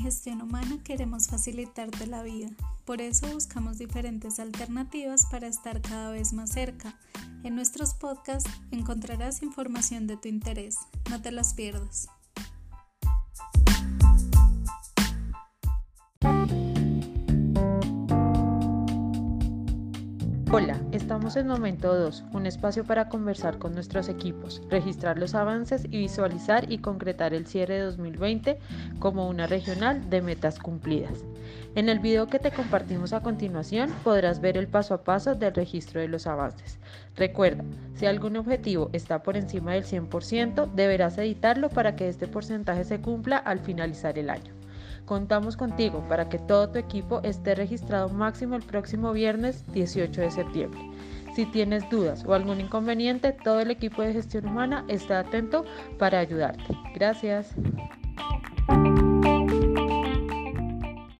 Gestión Humana queremos facilitarte la vida. Por eso buscamos diferentes alternativas para estar cada vez más cerca. En nuestros podcasts encontrarás información de tu interés. No te las pierdas. Hola, estamos en Momento 2, un espacio para conversar con nuestros equipos, registrar los avances y visualizar y concretar el cierre de 2020 como una regional de metas cumplidas. En el video que te compartimos a continuación podrás ver el paso a paso del registro de los avances. Recuerda, si algún objetivo está por encima del 100%, deberás editarlo para que este porcentaje se cumpla al finalizar el año. Contamos contigo para que todo tu equipo esté registrado máximo el próximo viernes 18 de septiembre. Si tienes dudas o algún inconveniente, todo el equipo de gestión humana está atento para ayudarte. Gracias.